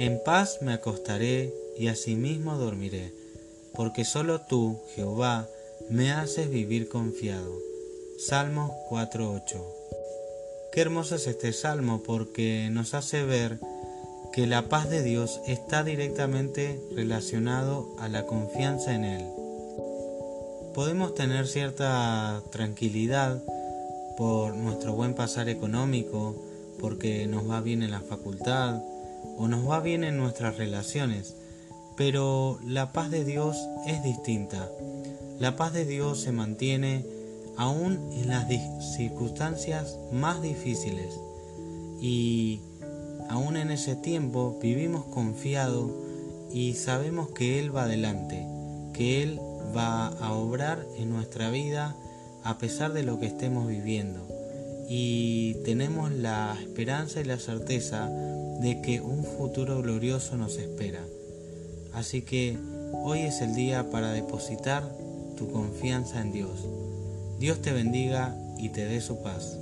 En paz me acostaré y asimismo dormiré, porque solo tú, Jehová, me haces vivir confiado. Salmo 4.8 Qué hermoso es este salmo porque nos hace ver que la paz de Dios está directamente relacionado a la confianza en Él. Podemos tener cierta tranquilidad por nuestro buen pasar económico, porque nos va bien en la facultad o nos va bien en nuestras relaciones, pero la paz de Dios es distinta. La paz de Dios se mantiene aún en las circunstancias más difíciles y aún en ese tiempo vivimos confiados y sabemos que Él va adelante, que Él va a obrar en nuestra vida a pesar de lo que estemos viviendo. Y tenemos la esperanza y la certeza de que un futuro glorioso nos espera. Así que hoy es el día para depositar tu confianza en Dios. Dios te bendiga y te dé su paz.